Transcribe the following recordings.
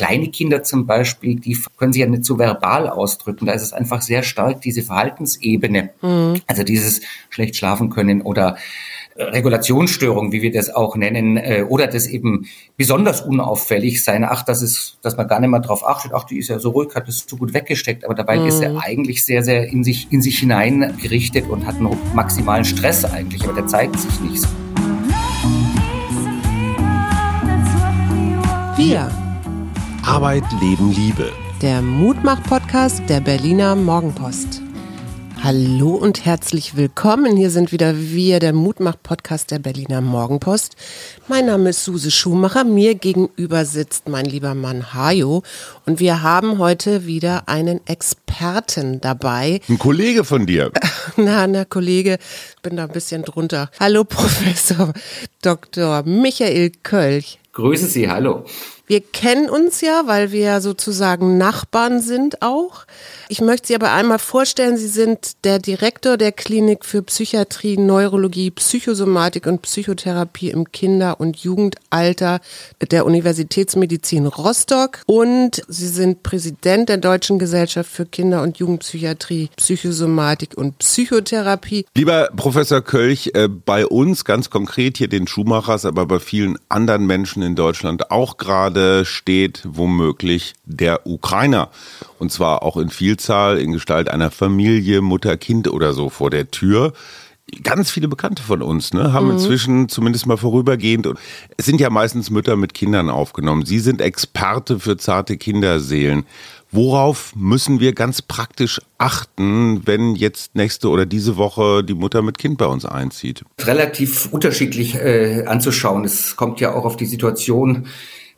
kleine Kinder zum Beispiel, die können sich ja nicht so verbal ausdrücken. Da ist es einfach sehr stark diese Verhaltensebene. Mhm. Also dieses schlecht schlafen können oder Regulationsstörung, wie wir das auch nennen, äh, oder das eben besonders unauffällig sein. Ach, das ist, dass man gar nicht mehr drauf achtet. Ach, die ist ja so ruhig, hat es zu gut weggesteckt. Aber dabei mhm. ist er eigentlich sehr, sehr in sich, in sich hinein gerichtet und hat einen maximalen Stress eigentlich. Aber der zeigt sich nicht. Wir. Arbeit, Leben, Liebe. Der Mutmach-Podcast der Berliner Morgenpost. Hallo und herzlich willkommen. Hier sind wieder wir, der Mutmach-Podcast der Berliner Morgenpost. Mein Name ist Suse Schumacher. Mir gegenüber sitzt mein lieber Mann Hajo. Und wir haben heute wieder einen Experten dabei. Ein Kollege von dir. Na, na, Kollege, bin da ein bisschen drunter. Hallo, Professor Dr. Michael Kölch. Grüße Sie, hallo. Wir kennen uns ja, weil wir sozusagen Nachbarn sind auch. Ich möchte Sie aber einmal vorstellen, Sie sind der Direktor der Klinik für Psychiatrie, Neurologie, Psychosomatik und Psychotherapie im Kinder- und Jugendalter der Universitätsmedizin Rostock und Sie sind Präsident der Deutschen Gesellschaft für Kinder- und Jugendpsychiatrie, Psychosomatik und Psychotherapie. Lieber Professor Kölch, äh, bei uns ganz konkret hier den Schumachers, aber bei vielen anderen Menschen in Deutschland auch gerade steht womöglich der Ukrainer. Und zwar auch in Vielzahl in Gestalt einer Familie, Mutter, Kind oder so vor der Tür ganz viele Bekannte von uns ne, haben mhm. inzwischen zumindest mal vorübergehend, es sind ja meistens Mütter mit Kindern aufgenommen. Sie sind Experte für zarte Kinderseelen. Worauf müssen wir ganz praktisch achten, wenn jetzt nächste oder diese Woche die Mutter mit Kind bei uns einzieht? Relativ unterschiedlich äh, anzuschauen. Es kommt ja auch auf die Situation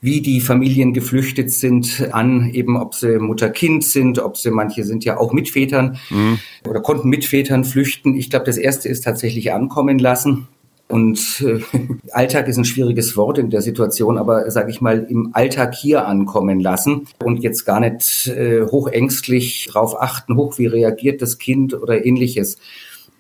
wie die Familien geflüchtet sind, an eben, ob sie Mutter-Kind sind, ob sie, manche sind ja auch mit Vätern mhm. oder konnten mit Vätern flüchten. Ich glaube, das erste ist tatsächlich ankommen lassen. Und äh, Alltag ist ein schwieriges Wort in der Situation, aber sage ich mal, im Alltag hier ankommen lassen und jetzt gar nicht äh, hochängstlich drauf achten, hoch, wie reagiert das Kind oder ähnliches.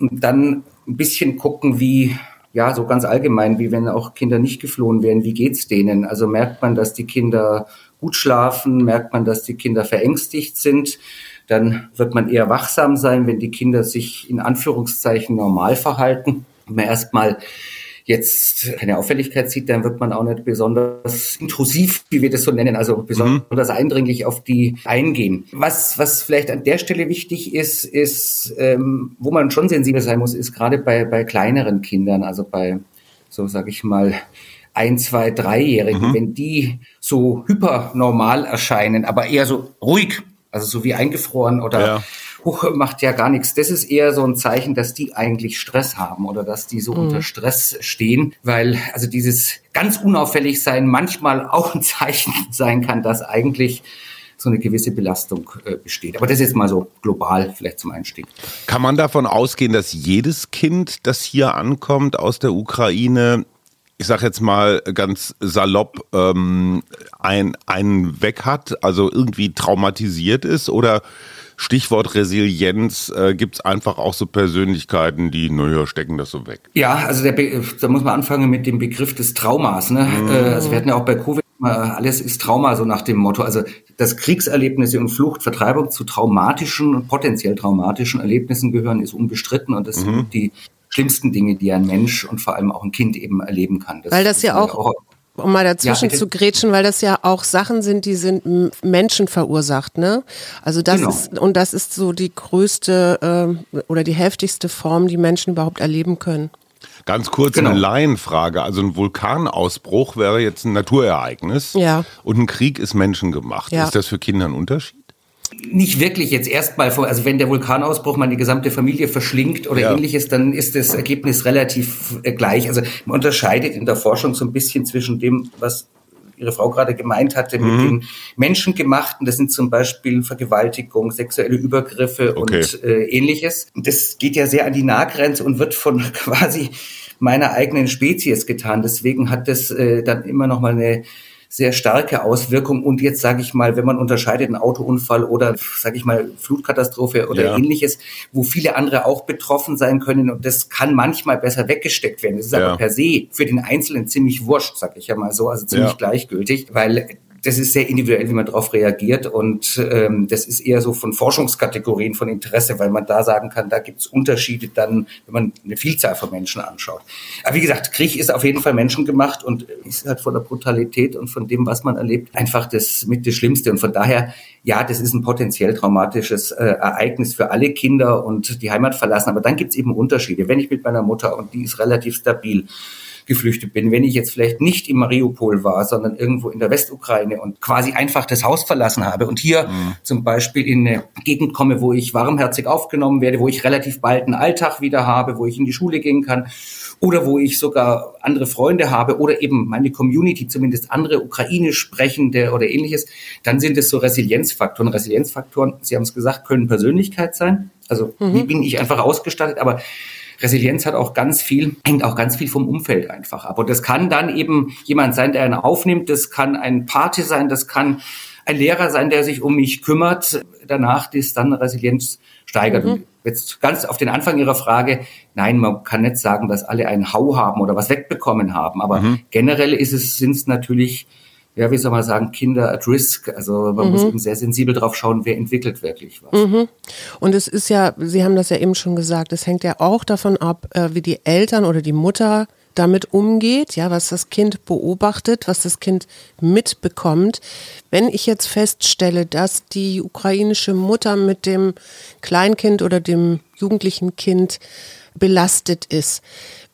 Und dann ein bisschen gucken, wie ja, so ganz allgemein, wie wenn auch Kinder nicht geflohen wären, wie geht's denen? Also merkt man, dass die Kinder gut schlafen, merkt man, dass die Kinder verängstigt sind, dann wird man eher wachsam sein, wenn die Kinder sich in Anführungszeichen normal verhalten. Wenn man erstmal jetzt keine Auffälligkeit sieht, dann wird man auch nicht besonders intrusiv, wie wir das so nennen, also besonders mhm. eindringlich auf die eingehen. Was, was vielleicht an der Stelle wichtig ist, ist, ähm, wo man schon sensibel sein muss, ist gerade bei, bei kleineren Kindern, also bei, so sage ich mal, ein, zwei, dreijährigen, mhm. wenn die so hypernormal erscheinen, aber eher so ruhig, also so wie eingefroren oder ja huch, macht ja gar nichts. Das ist eher so ein Zeichen, dass die eigentlich Stress haben oder dass die so mhm. unter Stress stehen, weil also dieses ganz unauffällig sein manchmal auch ein Zeichen sein kann, dass eigentlich so eine gewisse Belastung äh, besteht. Aber das ist jetzt mal so global vielleicht zum Einstieg. Kann man davon ausgehen, dass jedes Kind, das hier ankommt aus der Ukraine, ich sage jetzt mal ganz salopp, ähm, ein, einen weg hat, also irgendwie traumatisiert ist? Oder Stichwort Resilienz, äh, gibt es einfach auch so Persönlichkeiten, die, naja, stecken das so weg? Ja, also der da muss man anfangen mit dem Begriff des Traumas. Ne? Mhm. Äh, also wir hatten ja auch bei Covid alles ist Trauma, so nach dem Motto. Also dass Kriegserlebnisse und Flucht, Vertreibung zu traumatischen und potenziell traumatischen Erlebnissen gehören, ist unbestritten und das mhm. sind die schlimmsten Dinge, die ein Mensch und vor allem auch ein Kind eben erleben kann. Das Weil das ja auch, auch um mal dazwischen ja, zu grätschen, weil das ja auch Sachen sind, die sind Menschen verursacht, ne? Also das genau. ist und das ist so die größte äh, oder die heftigste Form, die Menschen überhaupt erleben können. Ganz kurz genau. eine Laienfrage. Also ein Vulkanausbruch wäre jetzt ein Naturereignis ja. und ein Krieg ist menschengemacht. Ja. Ist das für Kinder ein Unterschied? Nicht wirklich jetzt erstmal vor, also wenn der Vulkanausbruch mal die gesamte Familie verschlingt oder ja. ähnliches, dann ist das Ergebnis relativ äh, gleich. Also man unterscheidet in der Forschung so ein bisschen zwischen dem, was Ihre Frau gerade gemeint hatte, mhm. mit den Menschengemachten. Das sind zum Beispiel Vergewaltigung, sexuelle Übergriffe okay. und äh, ähnliches. Das geht ja sehr an die Nahgrenze und wird von quasi meiner eigenen Spezies getan. Deswegen hat das äh, dann immer noch mal eine sehr starke Auswirkung. Und jetzt sage ich mal, wenn man unterscheidet, einen Autounfall oder sage ich mal Flutkatastrophe oder ja. ähnliches, wo viele andere auch betroffen sein können und das kann manchmal besser weggesteckt werden. Das ist ja. aber per se für den Einzelnen ziemlich wurscht, sage ich ja mal so, also ziemlich ja. gleichgültig, weil das ist sehr individuell, wie man darauf reagiert. Und ähm, das ist eher so von Forschungskategorien von Interesse, weil man da sagen kann, da gibt es Unterschiede dann, wenn man eine Vielzahl von Menschen anschaut. Aber wie gesagt, Krieg ist auf jeden Fall menschengemacht und ist halt von der Brutalität und von dem, was man erlebt, einfach das mit das Schlimmste. Und von daher, ja, das ist ein potenziell traumatisches äh, Ereignis für alle Kinder und die Heimat verlassen. Aber dann gibt es eben Unterschiede. Wenn ich mit meiner Mutter, und die ist relativ stabil, geflüchtet bin. Wenn ich jetzt vielleicht nicht im Mariupol war, sondern irgendwo in der Westukraine und quasi einfach das Haus verlassen habe und hier mhm. zum Beispiel in eine Gegend komme, wo ich warmherzig aufgenommen werde, wo ich relativ bald einen Alltag wieder habe, wo ich in die Schule gehen kann oder wo ich sogar andere Freunde habe oder eben meine Community, zumindest andere ukrainisch sprechende oder ähnliches, dann sind es so Resilienzfaktoren. Resilienzfaktoren, Sie haben es gesagt, können Persönlichkeit sein. Also mhm. wie bin ich einfach ausgestattet, aber Resilienz hat auch ganz viel, hängt auch ganz viel vom Umfeld einfach ab. Und das kann dann eben jemand sein, der einen aufnimmt, das kann ein Pate sein, das kann ein Lehrer sein, der sich um mich kümmert, danach ist dann Resilienz steigert. Mhm. Jetzt ganz auf den Anfang Ihrer Frage, nein, man kann nicht sagen, dass alle einen Hau haben oder was wegbekommen haben, aber mhm. generell ist es, sind es natürlich ja, wie soll man sagen, Kinder at risk. Also man mhm. muss eben sehr sensibel drauf schauen, wer entwickelt wirklich was. Mhm. Und es ist ja, Sie haben das ja eben schon gesagt, es hängt ja auch davon ab, äh, wie die Eltern oder die Mutter damit umgeht, ja, was das Kind beobachtet, was das Kind mitbekommt. Wenn ich jetzt feststelle, dass die ukrainische Mutter mit dem Kleinkind oder dem jugendlichen Kind belastet ist,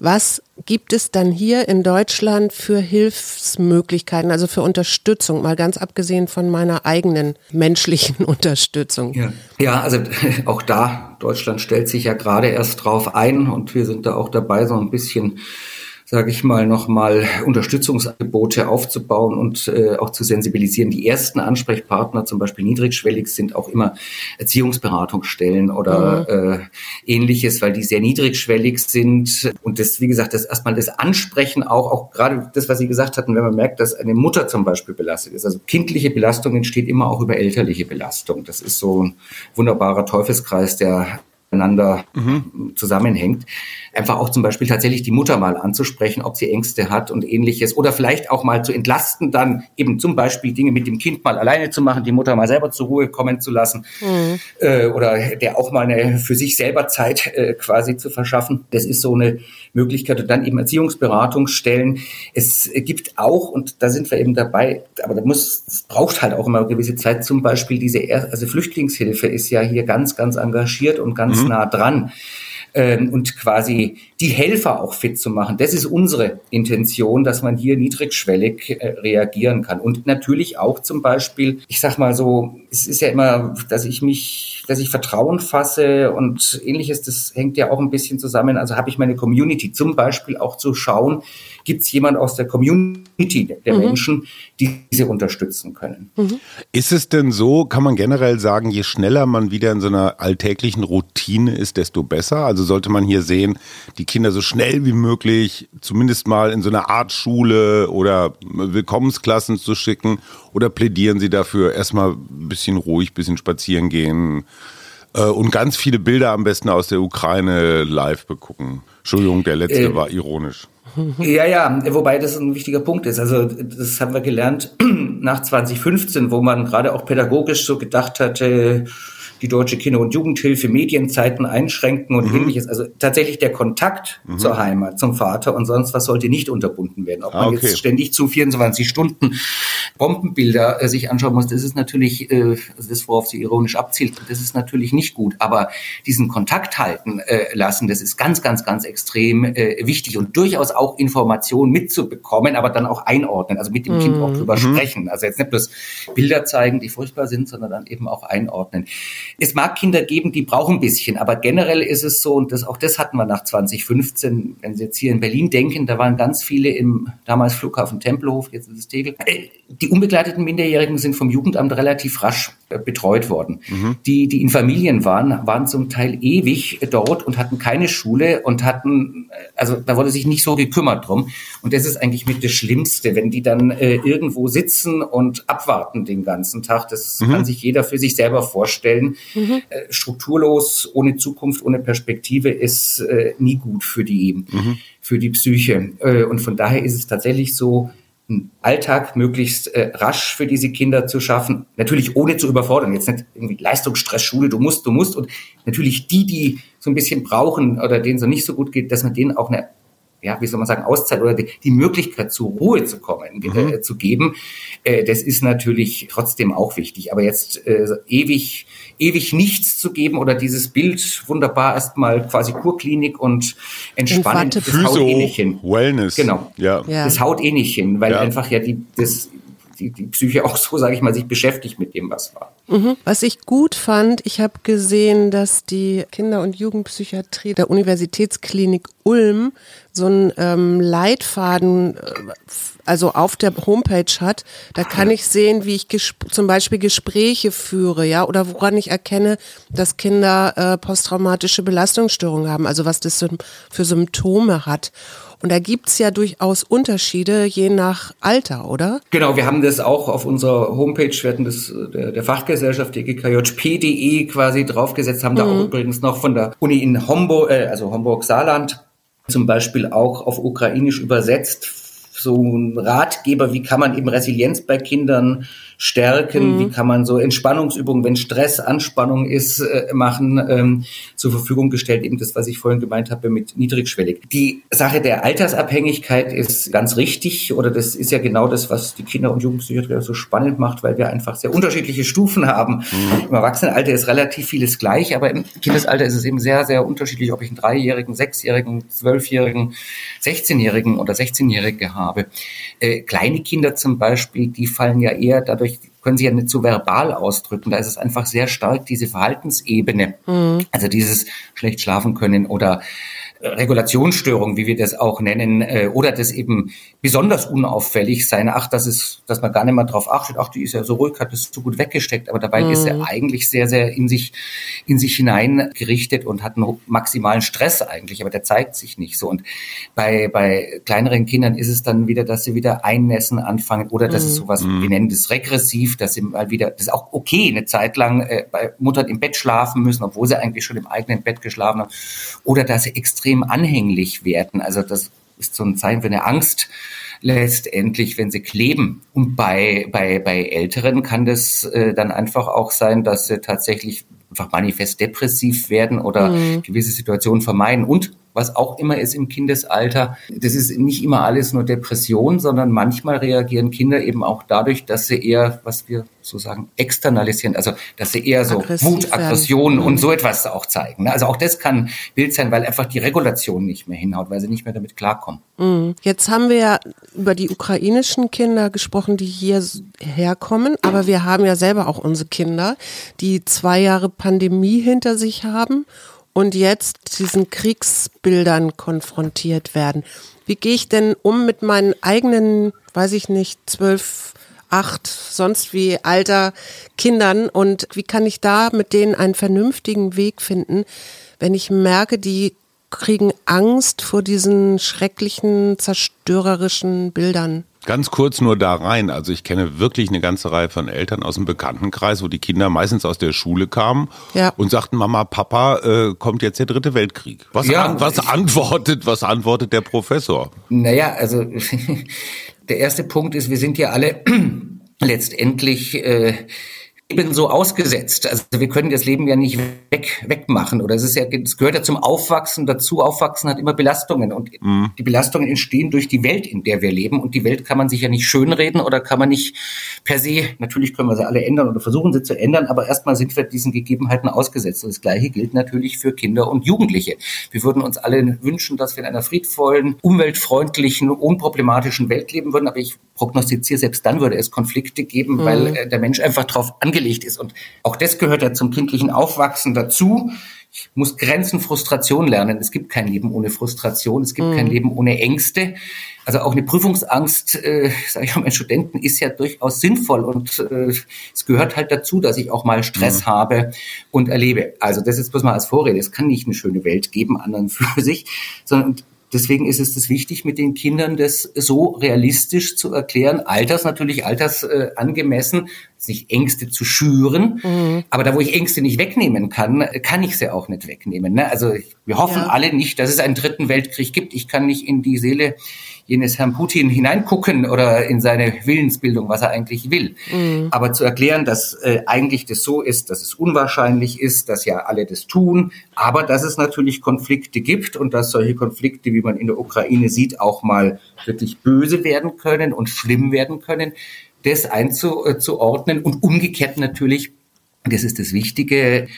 was gibt es dann hier in Deutschland für Hilfsmöglichkeiten, also für Unterstützung, mal ganz abgesehen von meiner eigenen menschlichen Unterstützung? Ja, ja also auch da, Deutschland stellt sich ja gerade erst drauf ein und wir sind da auch dabei, so ein bisschen sage ich mal, nochmal Unterstützungsangebote aufzubauen und äh, auch zu sensibilisieren. Die ersten Ansprechpartner, zum Beispiel niedrigschwellig, sind auch immer Erziehungsberatungsstellen oder mhm. äh, ähnliches, weil die sehr niedrigschwellig sind. Und das, wie gesagt, das erstmal das Ansprechen auch, auch gerade das, was Sie gesagt hatten, wenn man merkt, dass eine Mutter zum Beispiel belastet ist. Also kindliche Belastung entsteht immer auch über elterliche Belastung. Das ist so ein wunderbarer Teufelskreis, der miteinander mhm. zusammenhängt. Einfach auch zum Beispiel tatsächlich die Mutter mal anzusprechen, ob sie Ängste hat und ähnliches. Oder vielleicht auch mal zu entlasten, dann eben zum Beispiel Dinge mit dem Kind mal alleine zu machen, die Mutter mal selber zur Ruhe kommen zu lassen. Mhm. Äh, oder der auch mal eine für sich selber Zeit äh, quasi zu verschaffen. Das ist so eine Möglichkeit. Und dann eben Erziehungsberatungsstellen. Es gibt auch, und da sind wir eben dabei, aber da muss, es braucht halt auch immer eine gewisse Zeit, zum Beispiel diese, also Flüchtlingshilfe ist ja hier ganz, ganz engagiert und ganz mhm. nah dran ähm, und quasi die Helfer auch fit zu machen. Das ist unsere Intention, dass man hier niedrigschwellig äh, reagieren kann. Und natürlich auch zum Beispiel, ich sag mal so, es ist ja immer, dass ich mich, dass ich Vertrauen fasse und ähnliches, das hängt ja auch ein bisschen zusammen. Also habe ich meine Community zum Beispiel auch zu schauen, gibt es jemand aus der Community der mhm. Menschen, die diese unterstützen können. Mhm. Ist es denn so, kann man generell sagen, je schneller man wieder in so einer alltäglichen Routine ist, desto besser? Also sollte man hier sehen, die Kinder so schnell wie möglich zumindest mal in so eine Art Schule oder Willkommensklassen zu schicken? Oder plädieren Sie dafür, erstmal ein bisschen ruhig, ein bisschen spazieren gehen äh, und ganz viele Bilder am besten aus der Ukraine live begucken? Entschuldigung, der letzte äh, war ironisch. Ja, ja, wobei das ein wichtiger Punkt ist. Also das haben wir gelernt nach 2015, wo man gerade auch pädagogisch so gedacht hatte, die deutsche Kinder- und Jugendhilfe Medienzeiten einschränken und mhm. ähnliches. Also tatsächlich der Kontakt mhm. zur Heimat, zum Vater und sonst was sollte nicht unterbunden werden. Ob man ah, okay. jetzt ständig zu 24 Stunden Bombenbilder äh, sich anschauen muss, das ist natürlich, äh, also das, worauf sie ironisch abzielt, das ist natürlich nicht gut. Aber diesen Kontakt halten äh, lassen, das ist ganz, ganz, ganz extrem äh, wichtig und durchaus auch Informationen mitzubekommen, aber dann auch einordnen, also mit dem mhm. Kind auch drüber mhm. sprechen. Also jetzt nicht bloß Bilder zeigen, die furchtbar sind, sondern dann eben auch einordnen. Es mag Kinder geben, die brauchen ein bisschen, aber generell ist es so, und das, auch das hatten wir nach 2015, wenn Sie jetzt hier in Berlin denken, da waren ganz viele im damals Flughafen Tempelhof, jetzt ist es Tegel. Äh, die unbegleiteten Minderjährigen sind vom Jugendamt relativ rasch äh, betreut worden. Mhm. Die, die in Familien waren, waren zum Teil ewig dort und hatten keine Schule und hatten, äh, also da wurde sich nicht so gekümmert drum. Und das ist eigentlich mit das Schlimmste, wenn die dann äh, irgendwo sitzen und abwarten den ganzen Tag. Das mhm. kann sich jeder für sich selber vorstellen. Mhm. Äh, strukturlos, ohne Zukunft, ohne Perspektive ist äh, nie gut für die, mhm. für die Psyche. Äh, und von daher ist es tatsächlich so, einen Alltag möglichst äh, rasch für diese Kinder zu schaffen. Natürlich ohne zu überfordern. Jetzt nicht irgendwie Leistungsstress, Schule, du musst, du musst. Und natürlich die, die so ein bisschen brauchen oder denen so nicht so gut geht, dass man denen auch eine ja, wie soll man sagen, Auszeit oder die, die Möglichkeit zur Ruhe zu kommen, mhm. äh, zu geben, äh, das ist natürlich trotzdem auch wichtig. Aber jetzt äh, ewig, ewig nichts zu geben oder dieses Bild wunderbar erstmal quasi Kurklinik und entspannen, das haut eh nicht hin. Wellness. Genau. Ja. ja. Das haut eh nicht hin, weil ja. einfach ja die, das, die, die Psyche auch so, sage ich mal, sich beschäftigt mit dem, was war. Mhm. Was ich gut fand, ich habe gesehen, dass die Kinder- und Jugendpsychiatrie der Universitätsklinik Ulm so einen ähm, Leitfaden, äh, also auf der Homepage hat. Da kann ich sehen, wie ich zum Beispiel Gespräche führe, ja, oder woran ich erkenne, dass Kinder äh, posttraumatische Belastungsstörungen haben, also was das für Symptome hat. Und da gibt's ja durchaus Unterschiede je nach Alter, oder? Genau, wir haben das auch auf unserer Homepage, wir hatten das der, der Fachgesellschaft GKJP.de quasi draufgesetzt, haben mhm. da auch übrigens noch von der Uni in Homburg, äh, also Homburg-Saarland, zum Beispiel auch auf Ukrainisch übersetzt so ein Ratgeber, wie kann man eben Resilienz bei Kindern stärken, mhm. wie kann man so Entspannungsübungen, wenn Stress, Anspannung ist, äh, machen, ähm, zur Verfügung gestellt. Eben das, was ich vorhin gemeint habe mit niedrigschwellig. Die Sache der Altersabhängigkeit ist ganz richtig oder das ist ja genau das, was die Kinder- und Jugendpsychiatrie so spannend macht, weil wir einfach sehr unterschiedliche Stufen haben. Mhm. Im Erwachsenenalter ist relativ vieles gleich, aber im Kindesalter ist es eben sehr, sehr unterschiedlich, ob ich einen Dreijährigen, Sechsjährigen, Zwölfjährigen, Sechzehnjährigen oder Sechzehnjährige habe. Äh, kleine Kinder zum Beispiel, die fallen ja eher dadurch, können sie ja nicht so verbal ausdrücken. Da ist es einfach sehr stark diese Verhaltensebene. Mhm. Also dieses schlecht schlafen können oder Regulationsstörung, wie wir das auch nennen, äh, oder das eben besonders unauffällig sein. Ach, das ist, dass man gar nicht mehr drauf achtet. Ach, die ist ja so ruhig, hat das so gut weggesteckt. Aber dabei mhm. ist er eigentlich sehr, sehr in sich, in sich hinein gerichtet und hat einen maximalen Stress eigentlich. Aber der zeigt sich nicht so. Und bei, bei kleineren Kindern ist es dann wieder, dass sie wieder einnässen anfangen oder dass mhm. es sowas, mhm. wir nennen das regressiv, dass sie mal wieder, das ist auch okay, eine Zeit lang äh, bei Muttern im Bett schlafen müssen, obwohl sie eigentlich schon im eigenen Bett geschlafen haben. Oder dass sie extrem extrem anhänglich werden. Also das ist so ein Zeichen für eine Angst letztendlich, wenn sie kleben. Und bei, bei, bei Älteren kann das äh, dann einfach auch sein, dass sie tatsächlich einfach manifest depressiv werden oder mhm. gewisse Situationen vermeiden. Und was auch immer ist im Kindesalter. Das ist nicht immer alles nur Depression, sondern manchmal reagieren Kinder eben auch dadurch, dass sie eher, was wir so sagen, externalisieren, also dass sie eher so Aggressiv Wut, Aggression mhm. und so etwas auch zeigen. Ne? Also auch das kann Bild sein, weil einfach die Regulation nicht mehr hinhaut, weil sie nicht mehr damit klarkommen. Mhm. Jetzt haben wir ja über die ukrainischen Kinder gesprochen, die hier herkommen, aber wir haben ja selber auch unsere Kinder, die zwei Jahre Pandemie hinter sich haben und jetzt diesen Kriegsbildern konfrontiert werden. Wie gehe ich denn um mit meinen eigenen, weiß ich nicht, zwölf, acht, sonst wie alter Kindern und wie kann ich da mit denen einen vernünftigen Weg finden, wenn ich merke, die kriegen Angst vor diesen schrecklichen, zerstörerischen Bildern? Ganz kurz nur da rein. Also ich kenne wirklich eine ganze Reihe von Eltern aus dem Bekanntenkreis, wo die Kinder meistens aus der Schule kamen ja. und sagten, Mama, Papa, äh, kommt jetzt der dritte Weltkrieg. Was, ja, an, was antwortet, was antwortet der Professor? Naja, also der erste Punkt ist, wir sind ja alle letztendlich äh, Leben so ausgesetzt. Also wir können das Leben ja nicht weg, wegmachen. Oder es ist ja, es gehört ja zum Aufwachsen dazu. Aufwachsen hat immer Belastungen. Und mhm. die Belastungen entstehen durch die Welt, in der wir leben. Und die Welt kann man sich ja nicht schönreden oder kann man nicht per se, natürlich können wir sie alle ändern oder versuchen sie zu ändern, aber erstmal sind wir diesen Gegebenheiten ausgesetzt. Und das Gleiche gilt natürlich für Kinder und Jugendliche. Wir würden uns alle wünschen, dass wir in einer friedvollen, umweltfreundlichen, unproblematischen Welt leben würden. Aber ich prognostiziere, selbst dann würde es Konflikte geben, mhm. weil äh, der Mensch einfach darauf angelegt ist. Und auch das gehört ja zum kindlichen Aufwachsen dazu. Ich muss Grenzen, Frustration lernen. Es gibt kein Leben ohne Frustration. Es gibt mhm. kein Leben ohne Ängste. Also auch eine Prüfungsangst, äh, sage ich mal, meinen Studenten ist ja durchaus sinnvoll und äh, es gehört halt dazu, dass ich auch mal Stress mhm. habe und erlebe. Also das ist bloß mal als Vorrede. Es kann nicht eine schöne Welt geben, anderen für sich, sondern Deswegen ist es das wichtig, mit den Kindern das so realistisch zu erklären, alters natürlich altersangemessen, äh, sich Ängste zu schüren. Mhm. Aber da, wo ich Ängste nicht wegnehmen kann, kann ich sie auch nicht wegnehmen. Ne? Also wir hoffen ja. alle nicht, dass es einen dritten Weltkrieg gibt. Ich kann nicht in die Seele jenes Herrn Putin hineingucken oder in seine Willensbildung, was er eigentlich will. Mhm. Aber zu erklären, dass äh, eigentlich das so ist, dass es unwahrscheinlich ist, dass ja alle das tun, aber dass es natürlich Konflikte gibt und dass solche Konflikte, wie man in der Ukraine sieht, auch mal wirklich böse werden können und schlimm werden können, das einzuordnen und umgekehrt natürlich, das ist das Wichtige,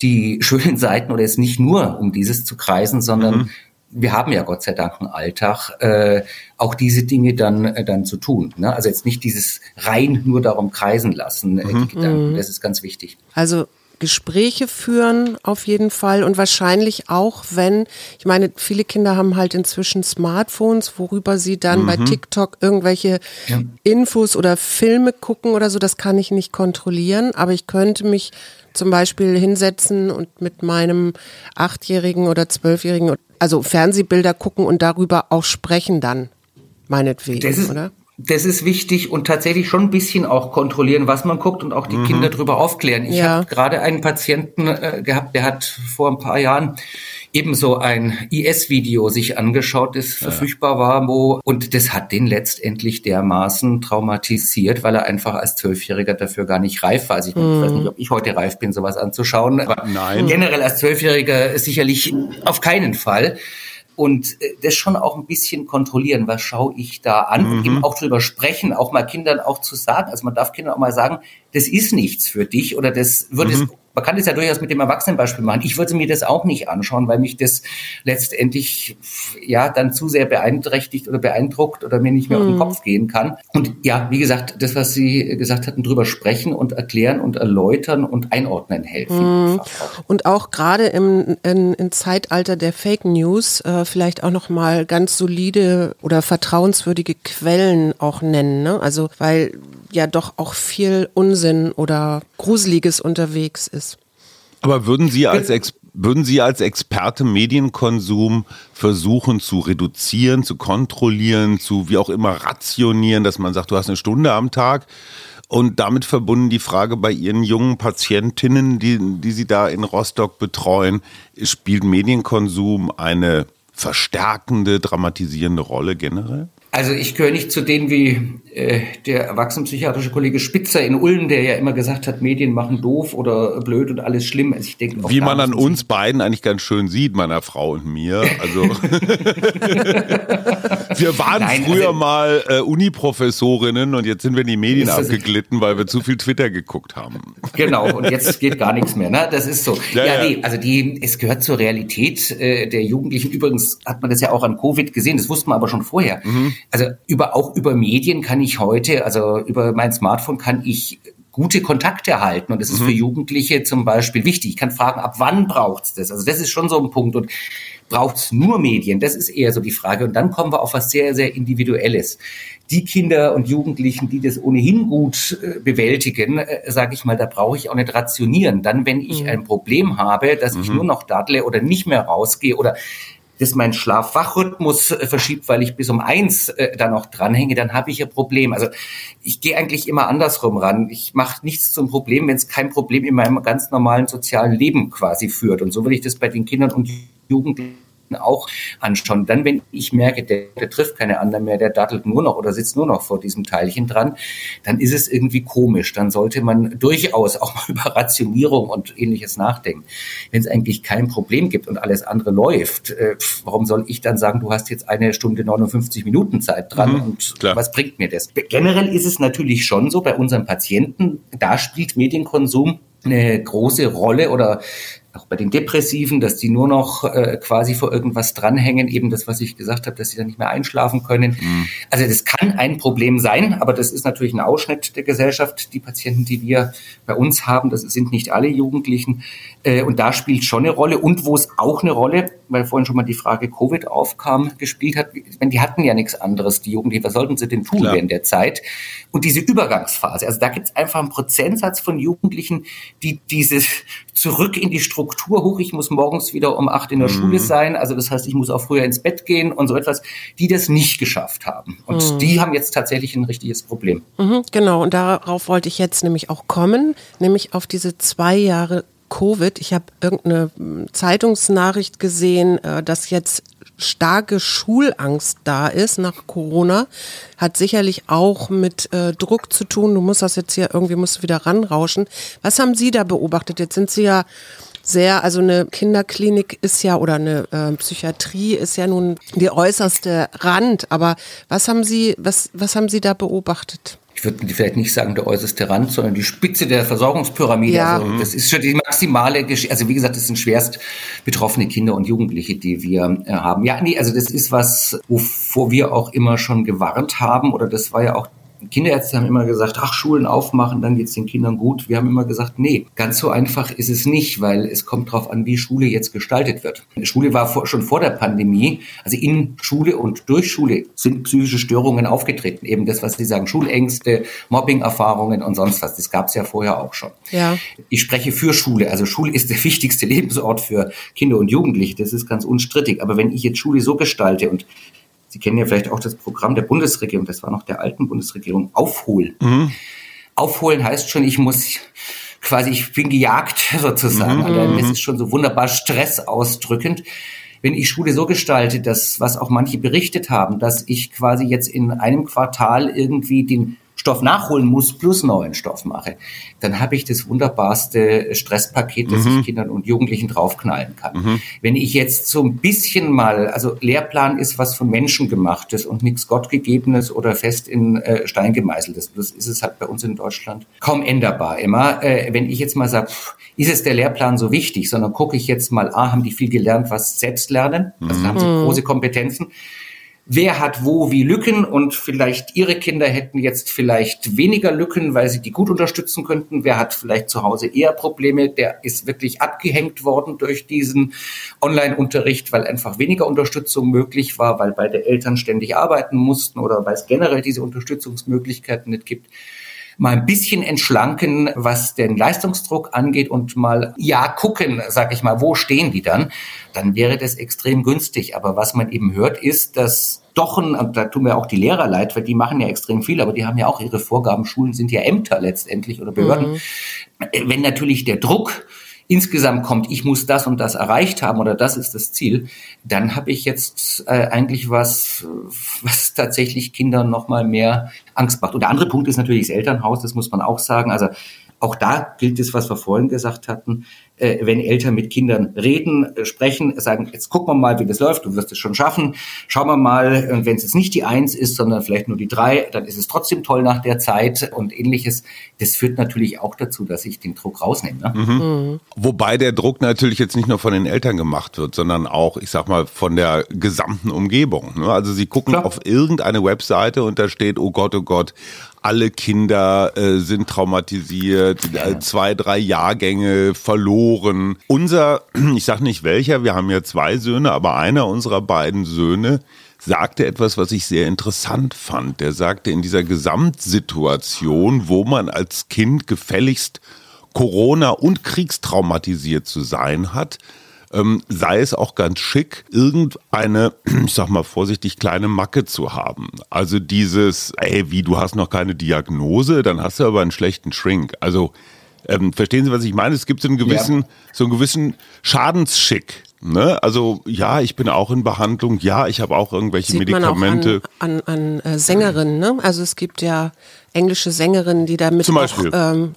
die schönen Seiten oder es nicht nur um dieses zu kreisen, sondern mhm. Wir haben ja Gott sei Dank einen Alltag, äh, auch diese Dinge dann äh, dann zu tun. Ne? Also jetzt nicht dieses rein nur darum kreisen lassen, äh, mhm. die Gedanken. Mhm. Das ist ganz wichtig. Also Gespräche führen auf jeden Fall und wahrscheinlich auch, wenn, ich meine, viele Kinder haben halt inzwischen Smartphones, worüber sie dann mhm. bei TikTok irgendwelche ja. Infos oder Filme gucken oder so, das kann ich nicht kontrollieren, aber ich könnte mich zum Beispiel hinsetzen und mit meinem Achtjährigen oder Zwölfjährigen, also Fernsehbilder gucken und darüber auch sprechen dann, meinetwegen, das ist, oder? Das ist wichtig und tatsächlich schon ein bisschen auch kontrollieren, was man guckt und auch die mhm. Kinder darüber aufklären. Ich ja. habe gerade einen Patienten äh, gehabt, der hat vor ein paar Jahren ebenso ein IS-Video sich angeschaut, das ja. verfügbar war, wo, und das hat den letztendlich dermaßen traumatisiert, weil er einfach als Zwölfjähriger dafür gar nicht reif war. Also ich, ich weiß nicht, ob ich heute reif bin, sowas anzuschauen, aber Nein. generell als Zwölfjähriger sicherlich auf keinen Fall und äh, das schon auch ein bisschen kontrollieren, was schaue ich da an mhm. eben auch drüber sprechen, auch mal Kindern auch zu sagen, also man darf Kindern auch mal sagen, das ist nichts für dich oder das würde mhm. es man kann das ja durchaus mit dem Erwachsenenbeispiel machen. Ich würde mir das auch nicht anschauen, weil mich das letztendlich ja dann zu sehr beeinträchtigt oder beeindruckt oder mir nicht mehr mhm. auf den hm. Kopf gehen kann. Und ja, wie gesagt, das, was Sie gesagt hatten, drüber sprechen und erklären und erläutern und einordnen helfen. Mhm. Und auch gerade im, in, im Zeitalter der Fake News äh, vielleicht auch noch mal ganz solide oder vertrauenswürdige Quellen auch nennen. Ne? Also weil ja doch auch viel Unsinn oder Gruseliges unterwegs ist. Aber würden Sie als Ex würden Sie als Experte Medienkonsum versuchen zu reduzieren, zu kontrollieren, zu wie auch immer rationieren, dass man sagt, du hast eine Stunde am Tag und damit verbunden die Frage bei Ihren jungen Patientinnen, die, die Sie da in Rostock betreuen, spielt Medienkonsum eine verstärkende, dramatisierende Rolle generell? Also ich gehöre nicht zu denen wie äh, der erwachsenenpsychiatrische Kollege Spitzer in Ulm, der ja immer gesagt hat, Medien machen doof oder blöd und alles schlimm. Also ich denke, wie man an uns beiden eigentlich ganz schön sieht, meiner Frau und mir. Also wir waren Nein, früher also, mal äh, Uniprofessorinnen und jetzt sind wir in die Medien abgeglitten, weil wir zu viel Twitter geguckt haben. Genau, und jetzt geht gar nichts mehr. Ne? Das ist so. Ja, ja, ja. nee, also die, es gehört zur Realität äh, der Jugendlichen. Übrigens hat man das ja auch an Covid gesehen, das wusste man aber schon vorher. Mhm. Also über auch über Medien kann ich heute, also über mein Smartphone kann ich gute Kontakte halten. Und das ist mhm. für Jugendliche zum Beispiel wichtig. Ich kann fragen, ab wann braucht's das? Also das ist schon so ein Punkt. Und braucht's nur Medien? Das ist eher so die Frage. Und dann kommen wir auf was sehr, sehr Individuelles. Die Kinder und Jugendlichen, die das ohnehin gut äh, bewältigen, äh, sage ich mal, da brauche ich auch nicht rationieren. Dann, wenn ich mhm. ein Problem habe, dass mhm. ich nur noch daddle oder nicht mehr rausgehe oder das mein Schlaf-Wach-Rhythmus äh, verschiebt, weil ich bis um eins äh, da noch dranhänge, dann habe ich ein Problem. Also ich gehe eigentlich immer andersrum ran. Ich mache nichts zum Problem, wenn es kein Problem in meinem ganz normalen sozialen Leben quasi führt. Und so würde ich das bei den Kindern und Jugendlichen auch anschauen. Dann, wenn ich merke, der, der, trifft keine anderen mehr, der dattelt nur noch oder sitzt nur noch vor diesem Teilchen dran, dann ist es irgendwie komisch. Dann sollte man durchaus auch mal über Rationierung und ähnliches nachdenken. Wenn es eigentlich kein Problem gibt und alles andere läuft, äh, warum soll ich dann sagen, du hast jetzt eine Stunde 59 Minuten Zeit dran mhm, und klar. was bringt mir das? Generell ist es natürlich schon so bei unseren Patienten, da spielt Medienkonsum eine große Rolle oder auch bei den Depressiven, dass die nur noch äh, quasi vor irgendwas dranhängen, eben das, was ich gesagt habe, dass sie dann nicht mehr einschlafen können. Mhm. Also das kann ein Problem sein, aber das ist natürlich ein Ausschnitt der Gesellschaft. Die Patienten, die wir bei uns haben, das sind nicht alle Jugendlichen. Äh, und da spielt schon eine Rolle. Und wo es auch eine Rolle, weil vorhin schon mal die Frage Covid aufkam, gespielt hat, wenn die hatten ja nichts anderes, die Jugendlichen, was sollten sie denn tun Klar. während der Zeit? Und diese Übergangsphase, also da gibt es einfach einen Prozentsatz von Jugendlichen, die dieses zurück in die Struktur hoch, ich muss morgens wieder um acht in der mhm. Schule sein, also das heißt, ich muss auch früher ins Bett gehen und so etwas, die das nicht geschafft haben. Und mhm. die haben jetzt tatsächlich ein richtiges Problem. Mhm, genau, und darauf wollte ich jetzt nämlich auch kommen, nämlich auf diese zwei Jahre Covid. Ich habe irgendeine Zeitungsnachricht gesehen, äh, dass jetzt starke Schulangst da ist nach Corona, hat sicherlich auch mit äh, Druck zu tun. Du musst das jetzt hier irgendwie musst du wieder ranrauschen. Was haben Sie da beobachtet? Jetzt sind Sie ja sehr, also eine Kinderklinik ist ja oder eine äh, Psychiatrie ist ja nun die äußerste Rand. Aber was haben Sie, was, was haben Sie da beobachtet? ich würde vielleicht nicht sagen der äußerste Rand, sondern die Spitze der Versorgungspyramide. Ja. Also das ist schon die maximale, Gesch also wie gesagt, das sind schwerst betroffene Kinder und Jugendliche, die wir äh, haben. Ja, nee, also das ist was, wovor wir auch immer schon gewarnt haben oder das war ja auch Kinderärzte haben immer gesagt, ach, Schulen aufmachen, dann geht's den Kindern gut. Wir haben immer gesagt, nee, ganz so einfach ist es nicht, weil es kommt darauf an, wie Schule jetzt gestaltet wird. Die Schule war vor, schon vor der Pandemie, also in Schule und durch Schule sind psychische Störungen aufgetreten. Eben das, was Sie sagen, Schulängste, Mobbing-Erfahrungen und sonst was. Das gab's ja vorher auch schon. Ja. Ich spreche für Schule. Also Schule ist der wichtigste Lebensort für Kinder und Jugendliche. Das ist ganz unstrittig. Aber wenn ich jetzt Schule so gestalte und Sie kennen ja vielleicht auch das Programm der Bundesregierung, das war noch der alten Bundesregierung, Aufholen. Mhm. Aufholen heißt schon, ich muss quasi, ich bin gejagt sozusagen. Mhm. Also das ist schon so wunderbar stressausdrückend. Wenn ich Schule so gestalte, dass, was auch manche berichtet haben, dass ich quasi jetzt in einem Quartal irgendwie den Stoff nachholen muss plus neuen Stoff mache, dann habe ich das wunderbarste Stresspaket, das mhm. ich Kindern und Jugendlichen draufknallen kann. Mhm. Wenn ich jetzt so ein bisschen mal, also Lehrplan ist was von Menschen gemachtes und nichts Gottgegebenes oder fest in äh, Stein gemeißeltes. Das ist es halt bei uns in Deutschland kaum änderbar immer. Äh, wenn ich jetzt mal sage, ist es der Lehrplan so wichtig, sondern gucke ich jetzt mal, ah, haben die viel gelernt, was Selbstlernen, also haben sie mhm. große Kompetenzen wer hat wo wie Lücken und vielleicht ihre Kinder hätten jetzt vielleicht weniger Lücken, weil sie die gut unterstützen könnten. Wer hat vielleicht zu Hause eher Probleme, der ist wirklich abgehängt worden durch diesen Online-Unterricht, weil einfach weniger Unterstützung möglich war, weil beide Eltern ständig arbeiten mussten oder weil es generell diese Unterstützungsmöglichkeiten nicht gibt mal ein bisschen entschlanken, was den Leistungsdruck angeht und mal, ja, gucken, sag ich mal, wo stehen die dann, dann wäre das extrem günstig. Aber was man eben hört, ist, dass doch, und da tun mir auch die Lehrer leid, weil die machen ja extrem viel, aber die haben ja auch ihre Vorgaben. Schulen sind ja Ämter letztendlich oder Behörden. Mhm. Wenn natürlich der Druck insgesamt kommt, ich muss das und das erreicht haben oder das ist das Ziel, dann habe ich jetzt äh, eigentlich was, was tatsächlich Kindern noch mal mehr Angst macht. Und der andere Punkt ist natürlich das Elternhaus, das muss man auch sagen. Also auch da gilt es, was wir vorhin gesagt hatten äh, wenn Eltern mit Kindern reden, äh, sprechen, sagen, jetzt gucken wir mal, wie das läuft, du wirst es schon schaffen, schauen wir mal, und wenn es jetzt nicht die Eins ist, sondern vielleicht nur die Drei, dann ist es trotzdem toll nach der Zeit und ähnliches. Das führt natürlich auch dazu, dass ich den Druck rausnehme. Ne? Mhm. Mhm. Wobei der Druck natürlich jetzt nicht nur von den Eltern gemacht wird, sondern auch, ich sag mal, von der gesamten Umgebung. Ne? Also sie gucken Klar. auf irgendeine Webseite und da steht, oh Gott, oh Gott, alle Kinder äh, sind traumatisiert, ja. zwei, drei Jahrgänge verloren. Unser, ich sag nicht welcher, wir haben ja zwei Söhne, aber einer unserer beiden Söhne sagte etwas, was ich sehr interessant fand. Der sagte, in dieser Gesamtsituation, wo man als Kind gefälligst Corona und kriegstraumatisiert zu sein hat, ähm, sei es auch ganz schick, irgendeine, ich sag mal vorsichtig, kleine Macke zu haben. Also dieses, ey, wie, du hast noch keine Diagnose, dann hast du aber einen schlechten Shrink. Also ähm, verstehen Sie, was ich meine? Es gibt so einen gewissen, ja. so einen gewissen Schadensschick. Ne? Also ja, ich bin auch in Behandlung, ja, ich habe auch irgendwelche Sieht Medikamente. Man auch an, an, an äh, Sängerinnen, ne? Also es gibt ja englische Sängerinnen, die damit Zum Beispiel. Auch, ähm,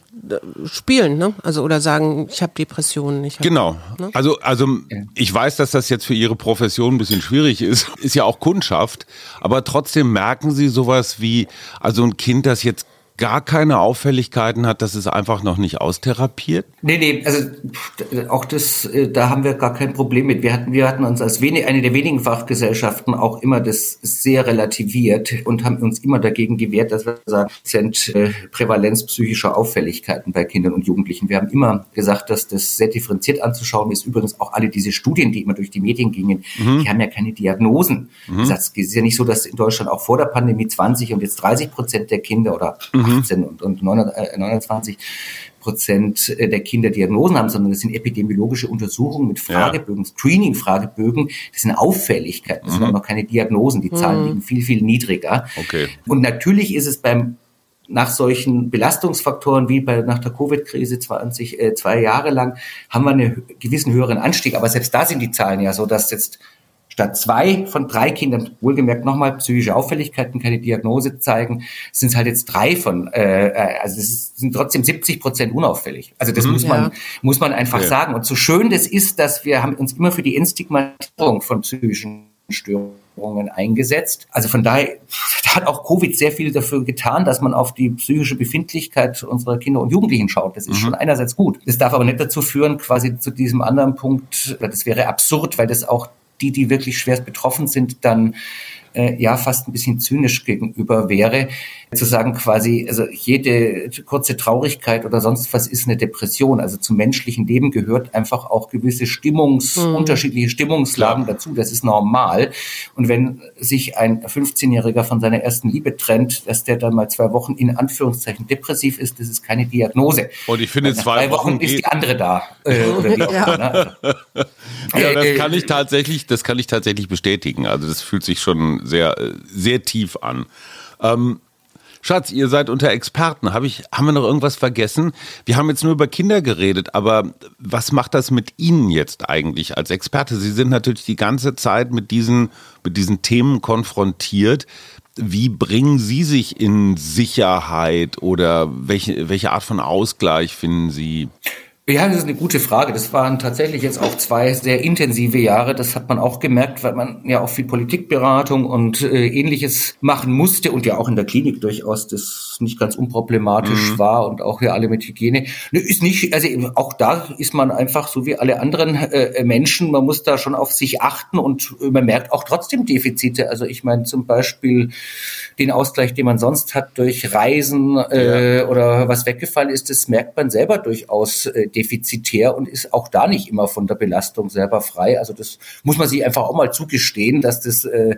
spielen, ne? Also oder sagen, ich habe Depressionen. Ich hab, genau. Ne? Also also ich weiß, dass das jetzt für Ihre Profession ein bisschen schwierig ist. Ist ja auch Kundschaft, aber trotzdem merken Sie sowas wie, also ein Kind, das jetzt gar keine Auffälligkeiten hat, dass es einfach noch nicht austherapiert? Nee, nee, also auch das, äh, da haben wir gar kein Problem mit. Wir hatten, wir hatten uns als wenig, eine der wenigen Fachgesellschaften auch immer das sehr relativiert und haben uns immer dagegen gewehrt, dass wir sagen, sind äh, Prävalenz psychischer Auffälligkeiten bei Kindern und Jugendlichen. Wir haben immer gesagt, dass das sehr differenziert anzuschauen ist. Übrigens auch alle diese Studien, die immer durch die Medien gingen, mhm. die haben ja keine Diagnosen. Mhm. Es ist ja nicht so, dass in Deutschland auch vor der Pandemie 20 und jetzt 30 Prozent der Kinder oder mhm 18 mhm. und, und 29 äh, Prozent der Kinder Diagnosen haben, sondern das sind epidemiologische Untersuchungen mit Fragebögen, ja. Screening-Fragebögen. Das sind Auffälligkeiten, das mhm. sind auch noch keine Diagnosen. Die Zahlen mhm. liegen viel, viel niedriger. Okay. Und natürlich ist es beim nach solchen Belastungsfaktoren wie bei nach der Covid-Krise 20, äh, zwei Jahre lang haben wir einen gewissen höheren Anstieg. Aber selbst da sind die Zahlen ja so, dass jetzt statt zwei von drei Kindern, wohlgemerkt nochmal psychische Auffälligkeiten, keine Diagnose zeigen, sind es halt jetzt drei von, äh, äh also es sind trotzdem 70 Prozent unauffällig. Also das mhm, muss man ja. muss man einfach ja. sagen. Und so schön das ist, dass wir haben uns immer für die Entstigmatisierung von psychischen Störungen eingesetzt. Also von daher hat auch Covid sehr viel dafür getan, dass man auf die psychische Befindlichkeit unserer Kinder und Jugendlichen schaut. Das ist mhm. schon einerseits gut. Das darf aber nicht dazu führen, quasi zu diesem anderen Punkt, das wäre absurd, weil das auch die, die wirklich schwerst betroffen sind, dann äh, ja fast ein bisschen zynisch gegenüber wäre, zu sagen quasi, also jede kurze Traurigkeit oder sonst was ist eine Depression. Also zum menschlichen Leben gehört einfach auch gewisse Stimmungs, mhm. unterschiedliche Stimmungslagen dazu. Das ist normal. Und wenn sich ein 15-Jähriger von seiner ersten Liebe trennt, dass der dann mal zwei Wochen in Anführungszeichen depressiv ist, das ist keine Diagnose. Und ich finde, zwei Wochen, Wochen ist die andere da. Äh, oder wie auch ja. Ne? Also, ja, das äh, kann ich tatsächlich, das kann ich tatsächlich bestätigen. Also das fühlt sich schon sehr, sehr tief an. Ähm, Schatz, ihr seid unter Experten. Hab ich, haben wir noch irgendwas vergessen? Wir haben jetzt nur über Kinder geredet, aber was macht das mit Ihnen jetzt eigentlich als Experte? Sie sind natürlich die ganze Zeit mit diesen, mit diesen Themen konfrontiert. Wie bringen Sie sich in Sicherheit oder welche, welche Art von Ausgleich finden Sie? Ja, das ist eine gute Frage. Das waren tatsächlich jetzt auch zwei sehr intensive Jahre. Das hat man auch gemerkt, weil man ja auch viel Politikberatung und äh, ähnliches machen musste und ja auch in der Klinik durchaus das nicht ganz unproblematisch mhm. war und auch hier alle mit Hygiene. Ne, ist nicht, also auch da ist man einfach so wie alle anderen äh, Menschen. Man muss da schon auf sich achten und man merkt auch trotzdem Defizite. Also ich meine zum Beispiel den Ausgleich, den man sonst hat durch Reisen äh, ja. oder was weggefallen ist, das merkt man selber durchaus. Defizitär und ist auch da nicht immer von der Belastung selber frei. Also das muss man sich einfach auch mal zugestehen, dass das äh,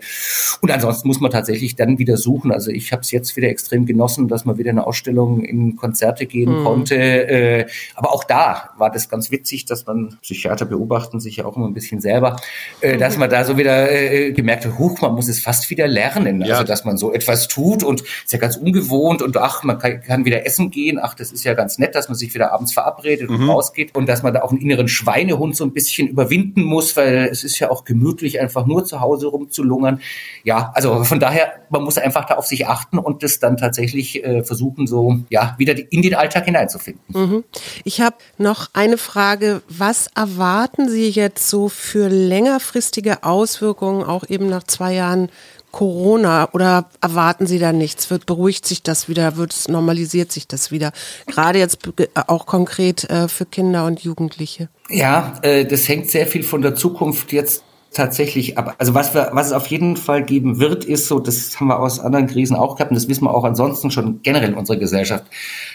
und ansonsten muss man tatsächlich dann wieder suchen. Also ich habe es jetzt wieder extrem genossen, dass man wieder in eine Ausstellung in Konzerte gehen mhm. konnte. Äh, aber auch da war das ganz witzig, dass man Psychiater beobachten sich ja auch immer ein bisschen selber, äh, mhm. dass man da so wieder äh, gemerkt hat, huch, man muss es fast wieder lernen. Ja. Also dass man so etwas tut und ist ja ganz ungewohnt und ach, man kann, kann wieder essen gehen. Ach, das ist ja ganz nett, dass man sich wieder abends verabredet mhm. Und rausgeht und dass man da auch einen inneren Schweinehund so ein bisschen überwinden muss, weil es ist ja auch gemütlich, einfach nur zu Hause rumzulungern. Ja, also von daher, man muss einfach da auf sich achten und das dann tatsächlich äh, versuchen, so ja wieder in den Alltag hineinzufinden. Mhm. Ich habe noch eine Frage. Was erwarten Sie jetzt so für längerfristige Auswirkungen, auch eben nach zwei Jahren Corona oder erwarten Sie da nichts? Wird beruhigt sich das wieder? Wird normalisiert sich das wieder? Gerade jetzt auch konkret äh, für Kinder und Jugendliche. Ja, äh, das hängt sehr viel von der Zukunft jetzt tatsächlich ab. Also was wir, was es auf jeden Fall geben wird, ist so, das haben wir aus anderen Krisen auch gehabt und das wissen wir auch ansonsten schon generell in unserer Gesellschaft.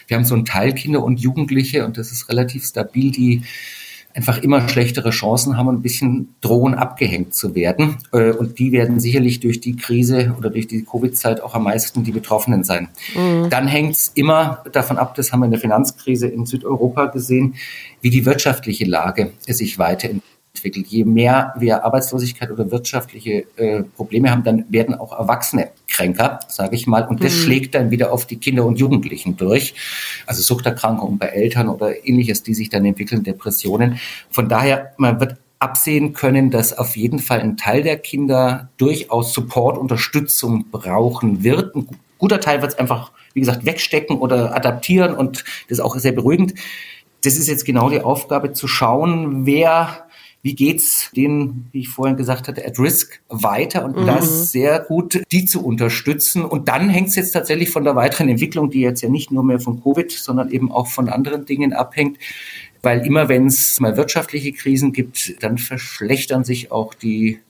Wir haben so einen Teil Kinder und Jugendliche und das ist relativ stabil, die einfach immer schlechtere Chancen haben, ein bisschen drohen abgehängt zu werden. Äh, und die werden sicherlich durch die Krise oder durch die Covid-Zeit auch am meisten die Betroffenen sein. Mhm. Dann hängt es immer davon ab, das haben wir in der Finanzkrise in Südeuropa gesehen, wie die wirtschaftliche Lage sich weiterentwickelt entwickelt. Je mehr wir Arbeitslosigkeit oder wirtschaftliche äh, Probleme haben, dann werden auch Erwachsene kränker, sage ich mal, und das mhm. schlägt dann wieder auf die Kinder und Jugendlichen durch. Also Suchterkrankungen bei Eltern oder ähnliches, die sich dann entwickeln, Depressionen. Von daher, man wird absehen können, dass auf jeden Fall ein Teil der Kinder durchaus Support, Unterstützung brauchen wird. Ein guter Teil wird es einfach, wie gesagt, wegstecken oder adaptieren und das ist auch sehr beruhigend. Das ist jetzt genau die Aufgabe zu schauen, wer wie geht's denen, wie ich vorhin gesagt hatte, at risk weiter und mhm. das sehr gut, die zu unterstützen. Und dann hängt es jetzt tatsächlich von der weiteren Entwicklung, die jetzt ja nicht nur mehr von Covid, sondern eben auch von anderen Dingen abhängt. Weil immer wenn es mal wirtschaftliche Krisen gibt, dann verschlechtern sich auch die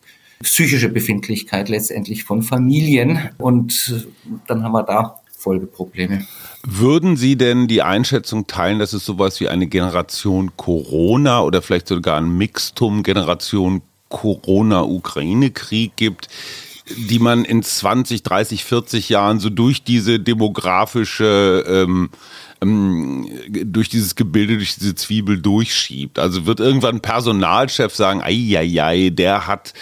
psychische Befindlichkeit letztendlich von Familien. Und dann haben wir da Folgeprobleme. Würden Sie denn die Einschätzung teilen, dass es sowas wie eine Generation Corona oder vielleicht sogar ein Mixtum Generation Corona-Ukraine-Krieg gibt, die man in 20, 30, 40 Jahren so durch diese demografische ähm, ähm, durch dieses Gebilde, durch diese Zwiebel durchschiebt. Also wird irgendwann ein Personalchef sagen, ei, der hat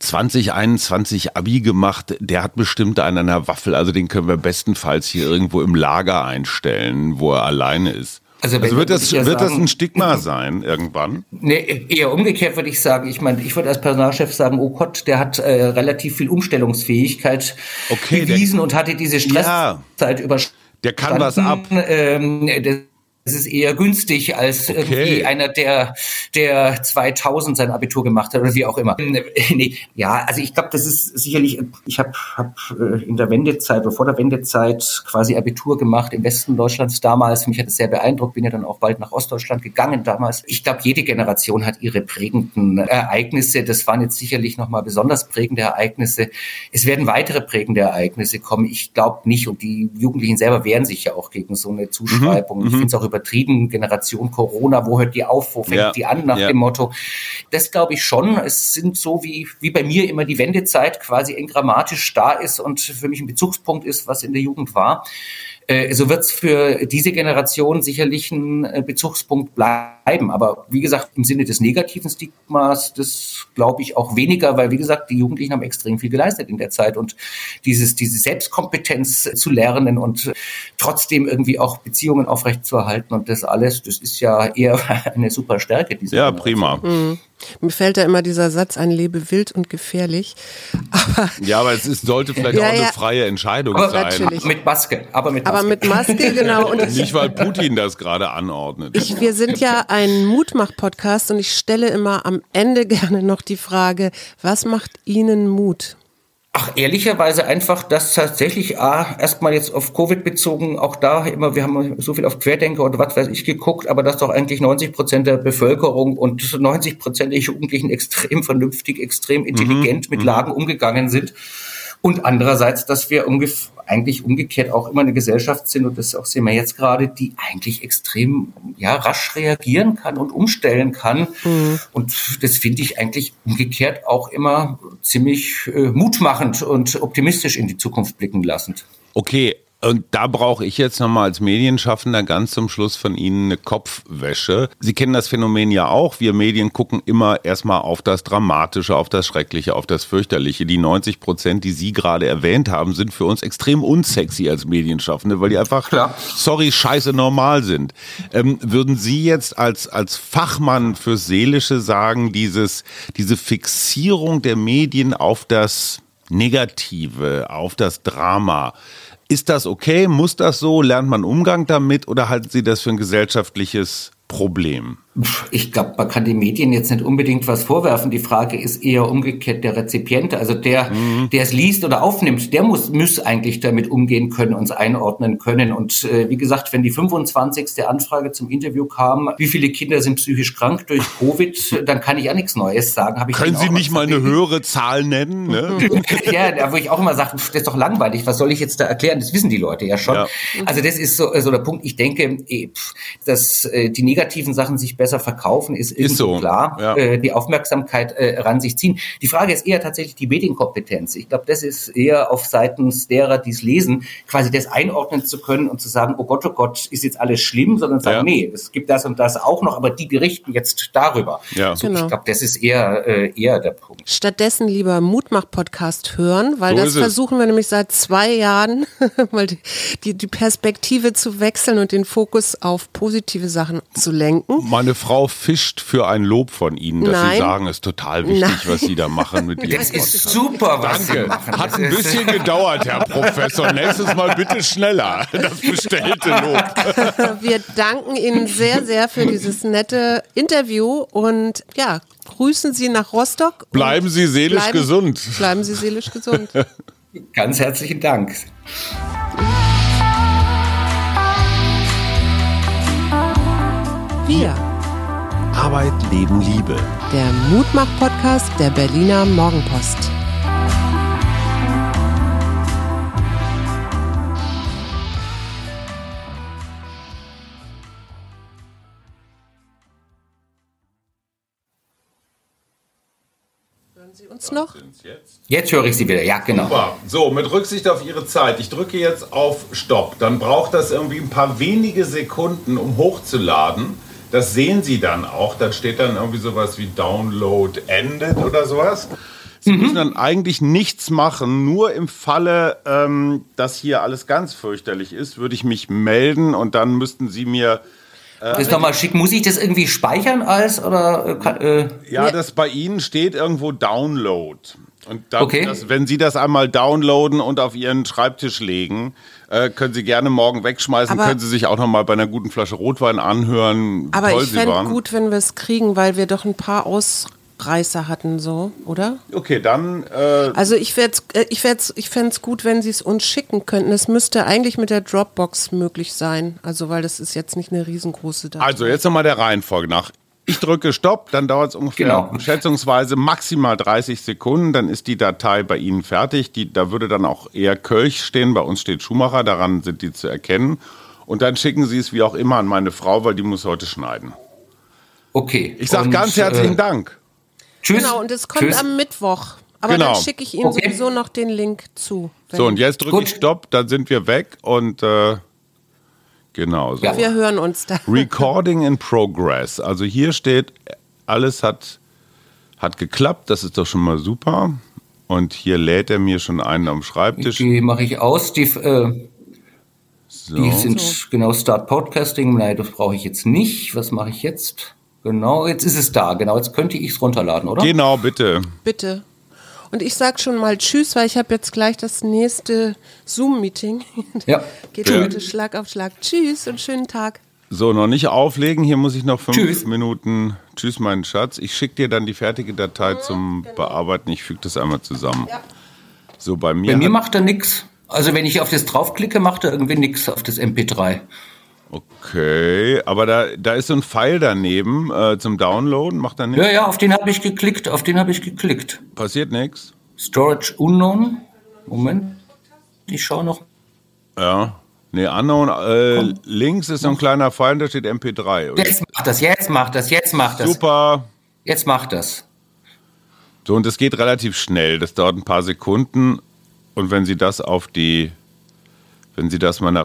2021 Abi gemacht, der hat bestimmt einen an der Waffel, also den können wir bestenfalls hier irgendwo im Lager einstellen, wo er alleine ist. Also, also wird, das, ja wird sagen, das ein Stigma sein irgendwann? Nee, eher umgekehrt würde ich sagen. Ich meine, ich würde als Personalchef sagen, oh Gott, der hat äh, relativ viel Umstellungsfähigkeit okay, bewiesen der, und hatte diese Stresszeit ja, überstanden. Der kann was ab. Ähm, es ist eher günstig als okay. irgendwie einer, der, der 2000 sein Abitur gemacht hat oder wie auch immer. Nee, ja, also ich glaube, das ist sicherlich, ich habe hab äh, in der Wendezeit oder vor der Wendezeit quasi Abitur gemacht im Westen Deutschlands damals. Mich hat es sehr beeindruckt, bin ja dann auch bald nach Ostdeutschland gegangen damals. Ich glaube, jede Generation hat ihre prägenden Ereignisse. Das waren jetzt sicherlich nochmal besonders prägende Ereignisse. Es werden weitere prägende Ereignisse kommen. Ich glaube nicht und die Jugendlichen selber wehren sich ja auch gegen so eine Zuschreibung. Mhm. Ich finde es auch übertrieben, Generation Corona, wo hört die auf, wo fängt ja. die an, nach ja. dem Motto. Das glaube ich schon. Es sind so wie, wie bei mir immer die Wendezeit quasi engrammatisch da ist und für mich ein Bezugspunkt ist, was in der Jugend war. Äh, so wird es für diese Generation sicherlich ein äh, Bezugspunkt bleiben. Aber wie gesagt, im Sinne des negativen Stigmas, das glaube ich auch weniger, weil wie gesagt, die Jugendlichen haben extrem viel geleistet in der Zeit und dieses, diese Selbstkompetenz zu lernen und trotzdem irgendwie auch Beziehungen aufrechtzuerhalten und das alles, das ist ja eher eine super Stärke. Ja, prima. Mhm. Mir fällt da immer dieser Satz ein, lebe wild und gefährlich. Aber, ja, aber es ist, sollte vielleicht ja, auch eine freie Entscheidung aber sein. Natürlich. Mit Maske, aber mit Maske. Aber mit Maske, genau. Und Nicht, weil Putin das gerade anordnet. Ich, wir sind ja ein Mutmach-Podcast und ich stelle immer am Ende gerne noch die Frage, was macht Ihnen Mut? Ach, ehrlicherweise einfach, dass tatsächlich A, erstmal jetzt auf Covid bezogen, auch da immer, wir haben so viel auf Querdenker und was weiß ich geguckt, aber dass doch eigentlich 90 Prozent der Bevölkerung und 90 Prozent der Jugendlichen extrem vernünftig, extrem intelligent mhm. mit mhm. Lagen umgegangen sind. Und andererseits, dass wir ungefähr eigentlich umgekehrt auch immer eine Gesellschaft sind, und das auch sehen wir jetzt gerade, die eigentlich extrem ja, rasch reagieren kann und umstellen kann. Mhm. Und das finde ich eigentlich umgekehrt auch immer ziemlich äh, mutmachend und optimistisch in die Zukunft blicken lassend. Okay, und da brauche ich jetzt nochmal als Medienschaffender ganz zum Schluss von Ihnen eine Kopfwäsche. Sie kennen das Phänomen ja auch. Wir Medien gucken immer erstmal auf das Dramatische, auf das Schreckliche, auf das Fürchterliche. Die 90 Prozent, die Sie gerade erwähnt haben, sind für uns extrem unsexy als Medienschaffende, weil die einfach, Klar. sorry, scheiße normal sind. Ähm, würden Sie jetzt als, als Fachmann fürs Seelische sagen, dieses, diese Fixierung der Medien auf das Negative, auf das Drama, ist das okay? Muss das so? Lernt man Umgang damit oder halten Sie das für ein gesellschaftliches Problem? Ich glaube, man kann den Medien jetzt nicht unbedingt was vorwerfen. Die Frage ist eher umgekehrt der Rezipient, also der, mhm. der es liest oder aufnimmt, der muss, muss eigentlich damit umgehen können, uns einordnen können. Und äh, wie gesagt, wenn die 25. Anfrage zum Interview kam, wie viele Kinder sind psychisch krank durch Covid, dann kann ich ja nichts Neues sagen. Hab ich Können Sie nicht mal eine höhere Zahl nennen? Ne? ja, wo ich auch immer sage, das ist doch langweilig. Was soll ich jetzt da erklären? Das wissen die Leute ja schon. Ja. Also das ist so, so der Punkt. Ich denke, eh, dass äh, die negativen Sachen sich besser verkaufen, ist, ist so klar. Ja. Äh, die Aufmerksamkeit äh, ran sich ziehen. Die Frage ist eher tatsächlich die Medienkompetenz. Ich glaube, das ist eher auf seitens derer, die es lesen, quasi das einordnen zu können und zu sagen, oh Gott, oh Gott, ist jetzt alles schlimm, sondern sagen, ja. nee, es gibt das und das auch noch, aber die berichten jetzt darüber. Ja. So, genau. Ich glaube, das ist eher, äh, eher der Punkt. Stattdessen lieber Mutmach-Podcast hören, weil so das versuchen wir nämlich seit zwei Jahren, mal die, die Perspektive zu wechseln und den Fokus auf positive Sachen zu lenken. Meine Frau fischt für ein Lob von Ihnen, dass Nein. Sie sagen, es ist total wichtig, Nein. was Sie da machen mit Ihrem Das ist super, was Danke. Sie machen. Hat ein bisschen gedauert, Herr Professor. Nächstes Mal bitte schneller. Das bestellte Lob. Wir danken Ihnen sehr, sehr für dieses nette Interview und ja, grüßen Sie nach Rostock. Bleiben Sie seelisch bleiben, gesund. Bleiben Sie seelisch gesund. Ganz herzlichen Dank. Wir. Arbeit, Leben, Liebe. Der Mutmach-Podcast der Berliner Morgenpost. Sie uns noch? Jetzt höre ich Sie wieder, ja, genau. Super. So, mit Rücksicht auf Ihre Zeit. Ich drücke jetzt auf Stopp. Dann braucht das irgendwie ein paar wenige Sekunden, um hochzuladen. Das sehen Sie dann auch. Da steht dann irgendwie sowas wie Download ended oder sowas. Sie Mhm. müssen dann eigentlich nichts machen. Nur im Falle, ähm, dass hier alles ganz fürchterlich ist, würde ich mich melden und dann müssten Sie mir Das ist nochmal schick. Muss ich das irgendwie speichern als oder äh, kann, äh, Ja. das bei Ihnen steht irgendwo Download. Und dann, Okay. das, wenn Sie das einmal downloaden und auf Ihren Schreibtisch legen, äh, können Sie gerne morgen wegschmeißen. Aber- können Sie sich auch noch mal bei einer guten Flasche Rotwein anhören, wie Aber toll ich fände gut, wenn wir es kriegen, weil wir doch ein paar Ausreißer hatten, so, oder? Okay, dann äh, Also ich werde äh, ich werd's, ich fände es gut, wenn Sie es uns schicken könnten. Es müsste eigentlich mit der Dropbox möglich sein. Also weil das ist jetzt nicht eine riesengroße Datei. also jetzt nochmal der Reihenfolge nach. Ich drücke Stopp, dann dauert es ungefähr Genau. schätzungsweise maximal 30 Sekunden, dann ist die Datei bei Ihnen fertig. Die, da würde dann auch eher Kölch stehen, bei uns steht Schumacher, daran sind die zu erkennen. Und dann schicken Sie es wie auch immer an meine Frau, weil die muss heute schneiden. okay. Ich sage ganz herzlichen äh, Dank. Tschüss. genau, und es kommt Tschüss. am Mittwoch. Aber Genau. dann schicke ich Ihnen Okay. sowieso noch den Link zu. So, und jetzt drücke ich Stopp, dann sind wir weg und äh, genau so. Ja. Wir hören uns da. Recording in progress. Also hier steht, alles hat, hat geklappt, das ist doch schon mal super. Und hier lädt er mir schon einen am Schreibtisch. Die mache ich aus. Die, äh, So. die sind genau Start Podcasting. Nein, das brauche ich jetzt nicht. Was mache ich jetzt? Genau, jetzt ist es da. Genau, jetzt könnte ich es runterladen, oder? Genau, bitte. Bitte. Und ich sag schon mal Tschüss, weil ich habe jetzt gleich das nächste Zoom-Meeting. Ja. Geht Ja. heute Schlag auf Schlag. Tschüss und schönen Tag. So, noch nicht auflegen. Hier muss ich noch fünf Tschüss. Minuten. Tschüss, mein Schatz. Ich schicke dir dann die fertige Datei zum Bearbeiten. Ich füge das einmal zusammen. Ja. So, bei mir. Bei mir macht er nix. Also wenn ich auf das draufklicke, macht er irgendwie nix auf das MP3. Okay, aber da, da ist so ein Pfeil daneben äh, zum Downloaden. Macht er nichts? Ja, ja, auf den habe ich geklickt. Auf den habe ich geklickt. Passiert nichts? Storage unknown. Moment. Ich schaue noch. Ja. Nee, unknown. Äh, links ist so ein kleiner Pfeil, da steht MP3. Oder? Jetzt macht das, jetzt macht das, jetzt macht das. Super. Jetzt macht das. So, und es geht relativ schnell. Das dauert ein paar Sekunden. Und wenn Sie das auf die, wenn Sie das mal nach